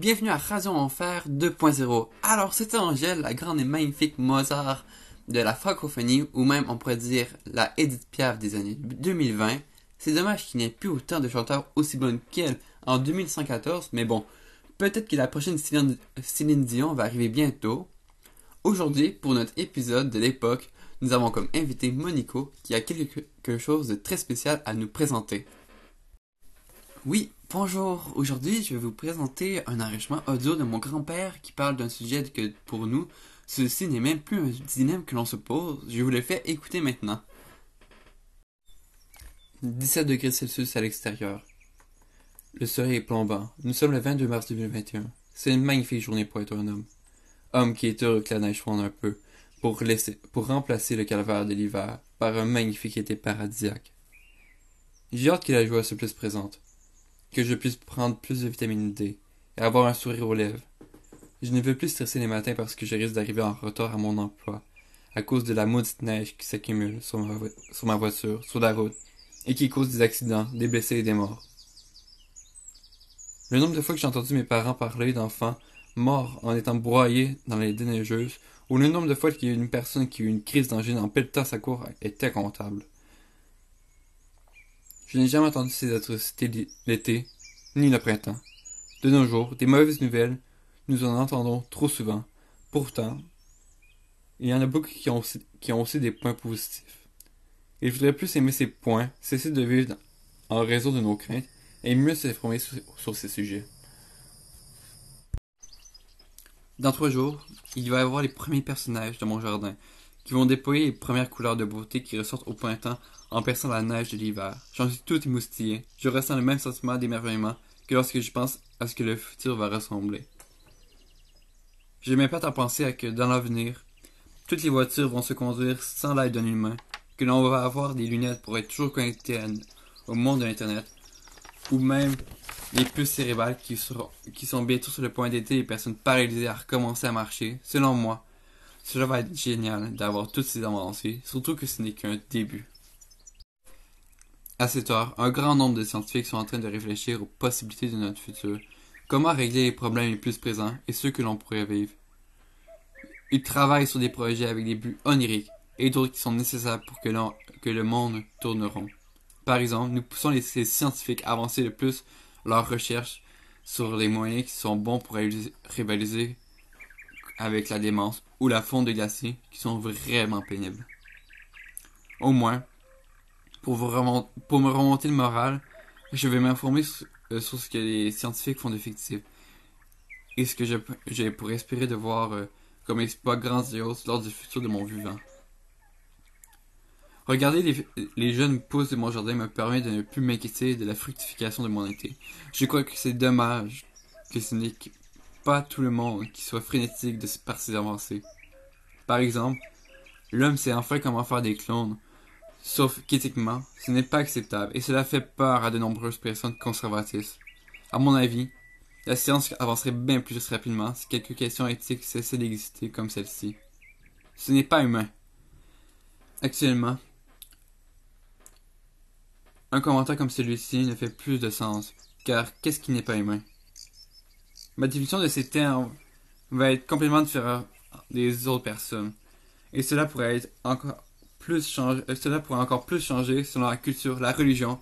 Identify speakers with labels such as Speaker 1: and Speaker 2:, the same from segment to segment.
Speaker 1: Bienvenue à Radio Enfer 2.0. Alors, c'était Angèle, la grande et magnifique Mozart de la francophonie, ou même on pourrait dire la Edith Piaf des années 2020. C'est dommage qu'il n'y ait plus autant de chanteurs aussi bonnes qu'elle en 2114, mais bon, peut-être que la prochaine Céline Dion va arriver bientôt. Aujourd'hui, pour notre épisode de l'époque, nous avons comme invité Monico qui a quelque chose de très spécial à nous présenter. Oui, bonjour. Aujourd'hui, je vais vous présenter un enregistrement audio de mon grand-père qui parle d'un sujet que pour nous, ceci n'est même plus un dilemme que l'on se pose. Je vous le fais écouter maintenant. 17 degrés Celsius à l'extérieur. Le soleil est plombant. Nous sommes le 22 mars 2021. C'est une magnifique journée pour être un homme. Homme qui est heureux que la neige fonde un peu pour, laisser, pour remplacer le calvaire de l'hiver par un magnifique été paradisiaque. J'ai hâte que la joie se plus présente, que je puisse prendre plus de vitamine D et avoir un sourire aux lèvres. Je ne veux plus stresser les matins parce que je risque d'arriver en retard à mon emploi à cause de la maudite neige qui s'accumule sur ma, voiture, sur la route et qui cause des accidents, des blessés et des morts. Le nombre de fois que j'ai entendu mes parents parler d'enfants morts en étant broyés dans les déneigeuses, ou le nombre de fois qu'il y a une personne qui a eu une crise d'angine en pelletant sa cour est incontable. Je n'ai jamais entendu ces atrocités l'été, ni le printemps. De nos jours, des mauvaises nouvelles, nous en entendons trop souvent. Pourtant, il y en a beaucoup qui ont aussi, des points positifs. Il faudrait plus aimer ces points, cesser de vivre en raison de nos craintes et mieux s'informer sur, ces sujets. Dans trois jours, il va y avoir les premiers personnages de mon jardin qui vont déployer les premières couleurs de beauté qui ressortent au printemps en perçant la neige de l'hiver. J'en suis tout émoustillé. Je ressens le même sentiment d'émerveillement que lorsque je pense à ce que le futur va ressembler. Je m'épate à penser à que dans l'avenir, toutes les voitures vont se conduire sans l'aide d'un humain que l'on va avoir des lunettes pour être toujours connecté au monde de l'Internet, ou même les puces cérébrales qui, seront, qui sont bientôt sur le point d'aider les personnes paralysées à recommencer à marcher. Selon moi, cela va être génial d'avoir toutes ces avancées, surtout que ce n'est qu'un début. À cette heure, un grand nombre de scientifiques sont en train de réfléchir aux possibilités de notre futur, comment régler les problèmes les plus présents et ceux que l'on pourrait vivre. Ils travaillent sur des projets avec des buts oniriques, et d'autres qui sont nécessaires pour que, le monde tourne rond. Par exemple, nous poussons les, scientifiques à avancer le plus leurs recherches sur les moyens qui sont bons pour rivaliser avec la démence ou la fonte de glaciers qui sont vraiment pénibles. Au moins, pour, vous pour me remonter le moral, je vais m'informer sur, euh, ce que les scientifiques font d'effectif et ce que j'ai pour espérer de voir euh, comme exploit grandiose lors du futur de mon vivant. Regarder les, les, jeunes pousses de mon jardin me permet de ne plus m'inquiéter de la fructification de mon été. Je crois que c'est dommage que ce n'est pas tout le monde qui soit frénétique de, par ses avancées. Par exemple, l'homme sait enfin comment faire des clones, sauf qu'éthiquement, ce n'est pas acceptable et cela fait peur à de nombreuses personnes conservatistes. À mon avis, la science avancerait bien plus rapidement si quelques questions éthiques cessaient d'exister comme celle-ci. Ce n'est pas humain. Actuellement, un commentaire comme celui-ci ne fait plus de sens, car qu'est-ce qui n'est pas humain? Ma définition de ces termes va être complètement différente des autres personnes, et cela pourrait encore plus euh, cela pourrait encore plus changer selon la culture, la religion,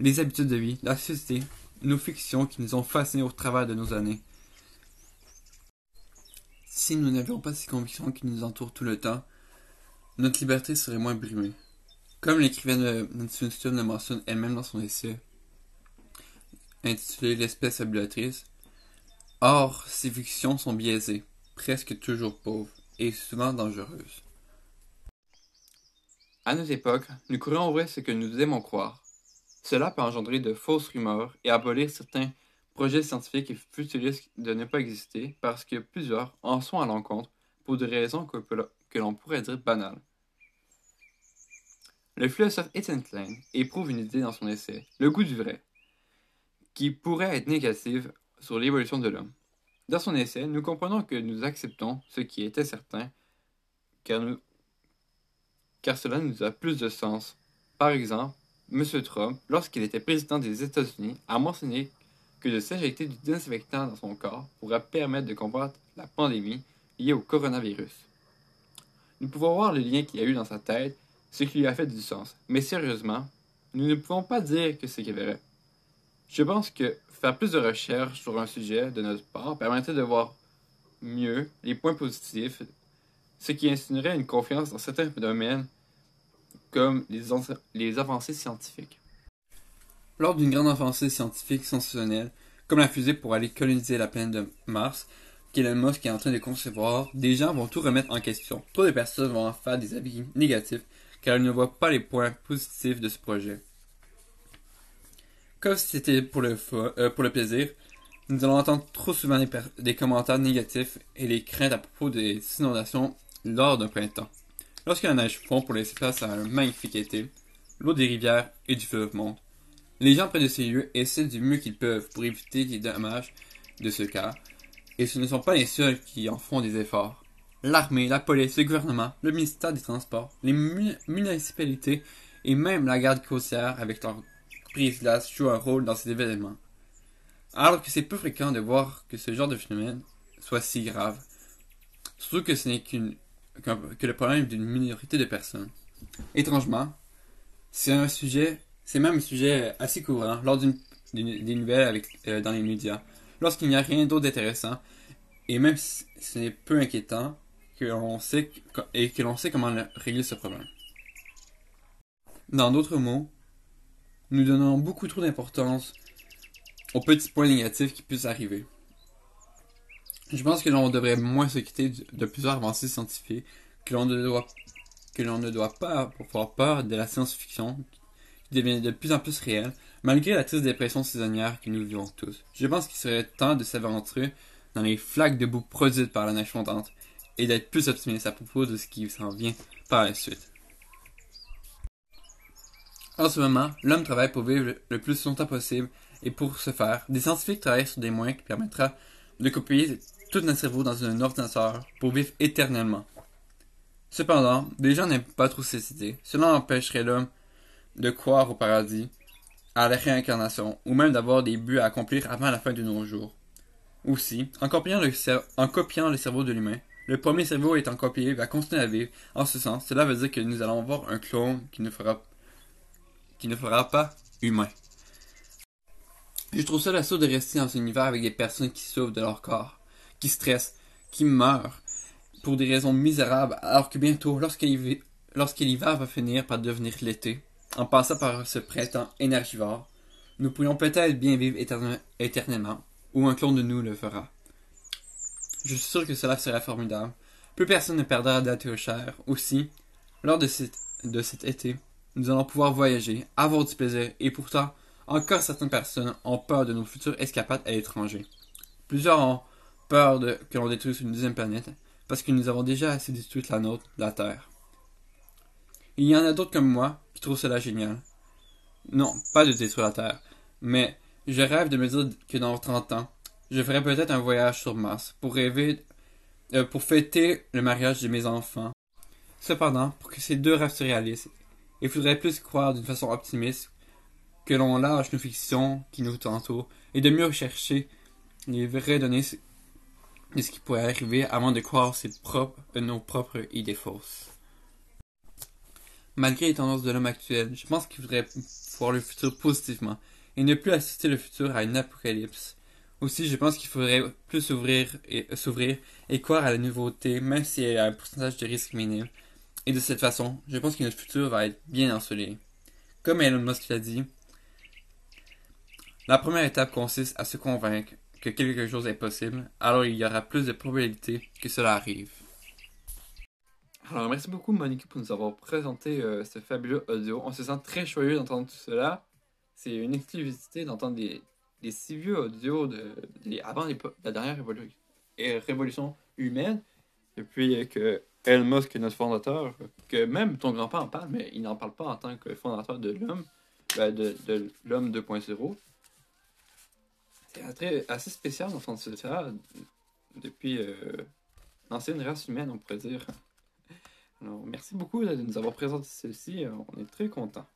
Speaker 1: les habitudes de vie, la société, nos fictions qui nous ont fascinés au travers de nos années. Si nous n'avions pas ces convictions qui nous entourent tout le temps, notre liberté serait moins brimée. Comme l'écrivaine Nancy le mentionne elle-même dans son essai intitulé L'espèce abulatrice, or ces fictions sont biaisées, presque toujours pauvres et souvent dangereuses. À notre époque, nous croyons vrai ce que nous aimons croire. Cela peut engendrer de fausses rumeurs et abolir certains projets scientifiques et futuristes de ne pas exister parce que plusieurs en sont à l'encontre pour des raisons que l'on pourrait dire banales. Le philosophe Etienne Klein éprouve une idée dans son essai, Le goût du vrai, qui pourrait être négative sur l'évolution de l'homme. Dans son essai, nous comprenons que nous acceptons ce qui était certain, car cela nous a plus de sens. Par exemple, M. Trump, lorsqu'il était président des États-Unis, a mentionné que de s'injecter du désinfectant dans son corps pourrait permettre de combattre la pandémie liée au coronavirus. Nous pouvons voir le lien qu'il a eu dans sa tête, ce qui lui a fait du sens. Mais sérieusement, nous ne pouvons pas dire que c'est vrai. Je pense que faire plus de recherches sur un sujet de notre part permettrait de voir mieux les points positifs, ce qui insinuerait une confiance dans certains domaines comme les, avancées scientifiques. Lors d'une grande avancée scientifique sensationnelle, comme la fusée pour aller coloniser la planète de Mars, qu'Elon Musk est en train de concevoir, des gens vont tout remettre en question. Trop de personnes vont en faire des avis négatifs car elles ne voient pas les points positifs de ce projet. Comme si c'était pour le, euh, pour le plaisir, nous allons entendre trop souvent des, commentaires négatifs et les craintes à propos des inondations lors d'un printemps. Lorsque la neige fond pour laisser place à un magnifique été, l'eau des rivières et du fleuve monte. Les gens près de ces lieux essaient du mieux qu'ils peuvent pour éviter les dommages de ce cas, et ce ne sont pas les seuls qui en font des efforts. L'armée, la police, le gouvernement, le ministère des Transports, les municipalités et même la garde côtière avec leur prise glace jouent un rôle dans ces événements. Alors que c'est peu fréquent de voir que ce genre de phénomène soit si grave. Surtout que ce n'est qu'une que le problème d'une minorité de personnes. Étrangement, c'est un sujet c'est même un sujet assez courant lors d'une, des nouvelles euh, dans les médias. Lorsqu'il n'y a rien d'autre d'intéressant, et même si ce n'est peu inquiétant, que sait, et que l'on sait comment régler ce problème. Dans d'autres mots, nous donnons beaucoup trop d'importance aux petits points négatifs qui puissent arriver. Je pense que l'on devrait moins s'inquiéter de plusieurs avancées scientifiques, que l'on ne doit, que l'on ne doit pas avoir peur de la science-fiction devient de plus en plus réel, malgré la triste dépression saisonnière que nous vivons tous. Je pense qu'il serait temps de s'aventurer dans les flaques de boue produites par la neige fondante et d'être plus optimiste à propos de ce qui s'en vient par la suite. En ce moment, l'homme travaille pour vivre le plus longtemps possible et pour ce faire, des scientifiques travaillent sur des moyens qui permettra de copier tout notre cerveau dans un ordinateur pour vivre éternellement. Cependant, des gens n'aiment pas trop ces idées. Cela empêcherait l'homme de croire au paradis, à la réincarnation, ou même d'avoir des buts à accomplir avant la fin de nos jours. Aussi, en copiant le, cerveau de l'humain, le premier cerveau étant copié va continuer à vivre. En ce sens, cela veut dire que nous allons avoir un clone qui ne fera, qui ne fera pas humain. Je trouve ça l'assaut de rester dans un univers avec des personnes qui souffrent de leur corps, qui stressent, qui meurent pour des raisons misérables, alors que bientôt, lorsque l'hiver va finir par devenir l'été, en passant par ce printemps énergivore, nous pourrions peut-être bien vivre éternellement, ou un clone de nous le fera. Je suis sûr que cela sera formidable. Plus personne ne perdra d'être cher. Aussi, lors de, de cet été, nous allons pouvoir voyager, avoir du plaisir, et pourtant, encore certaines personnes ont peur de nos futures escapades à l'étranger. Plusieurs ont peur que l'on détruise une deuxième planète, parce que nous avons déjà assez détruit la nôtre, la Terre. Il y en a d'autres comme moi qui trouvent cela génial. Non, pas de détruire la Terre, mais je rêve de me dire que dans 30 ans, je ferai peut-être un voyage sur Mars pour rêver, euh, pour fêter le mariage de mes enfants. Cependant, pour que ces deux rêves se réalisent, il faudrait plus croire d'une façon optimiste que l'on lâche nos fictions qui nous entourent et de mieux rechercher les vraies données de ce qui pourrait arriver avant de croire ses propres, nos propres idées fausses. Malgré les tendances de l'homme actuel, je pense qu'il faudrait voir le futur positivement et ne plus assister le futur à une apocalypse. Aussi, je pense qu'il faudrait plus s'ouvrir et, croire à la nouveauté, même s'il y a un pourcentage de risque minime. Et de cette façon, je pense que notre futur va être bien ensoleillé. Comme Elon Musk l'a dit, la première étape consiste à se convaincre que quelque chose est possible, alors il y aura plus de probabilités que cela arrive. Alors, merci beaucoup, Monique, pour nous avoir présenté euh, ce fabuleux audio. On se sent très joyeux d'entendre tout cela. C'est une exclusivité d'entendre des, des si vieux audios de, avant la dernière révolution humaine, depuis que Elon Musk est notre fondateur, que même ton grand-père en parle, mais il n'en parle pas en tant que fondateur de l'homme, ben, de, de l'homme 2.0. C'est assez spécial d'entendre cela depuis euh, l'ancienne race humaine, on pourrait dire. Alors, merci beaucoup de nous avoir présenté celle-ci. On est très contents.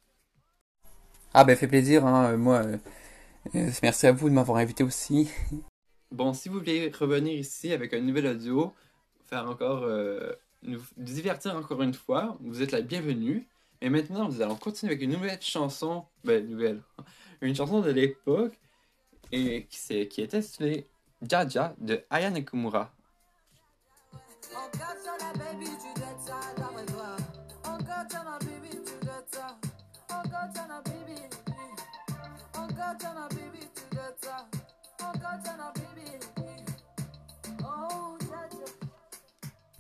Speaker 2: Ah ben fait plaisir, hein, moi. Euh, euh, merci à vous de m'avoir invité aussi.
Speaker 1: Bon, si vous voulez revenir ici avec un nouvel audio, faire encore euh, nous divertir encore une fois, vous êtes la bienvenue. Et maintenant, nous allons continuer avec une nouvelle chanson, ben nouvelle, une chanson de l'époque et qui, qui était intitulée Jaja de Aya Nakamura.
Speaker 3: Encore,